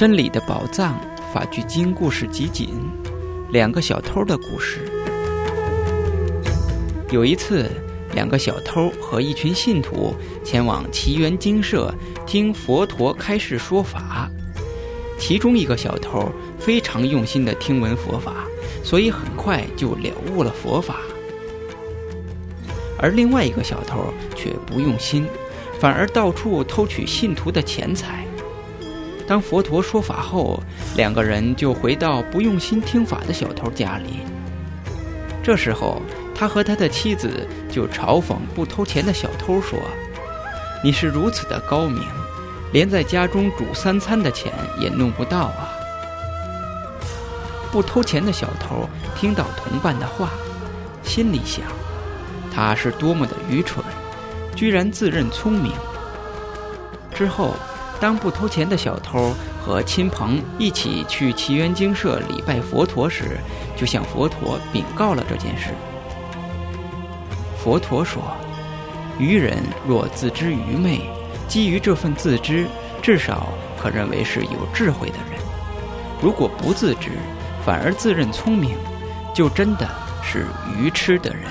真理的宝藏法聚经故事集锦，两个小偷的故事。有一次，两个小偷和一群信徒前往奇缘精舍听佛陀开示说法。其中一个小偷非常用心地听闻佛法，所以很快就了悟了佛法。而另外一个小偷却不用心，反而到处偷取信徒的钱财。当佛陀说法后，两个人就回到不用心听法的小偷家里。这时候，他和他的妻子就嘲讽不偷钱的小偷说：“你是如此的高明，连在家中煮三餐的钱也弄不到啊！”不偷钱的小偷听到同伴的话，心里想：他是多么的愚蠢，居然自认聪明。之后。当不偷钱的小偷和亲朋一起去奇缘精舍礼拜佛陀时，就向佛陀禀告了这件事。佛陀说：“愚人若自知愚昧，基于这份自知，至少可认为是有智慧的人；如果不自知，反而自认聪明，就真的是愚痴的人。”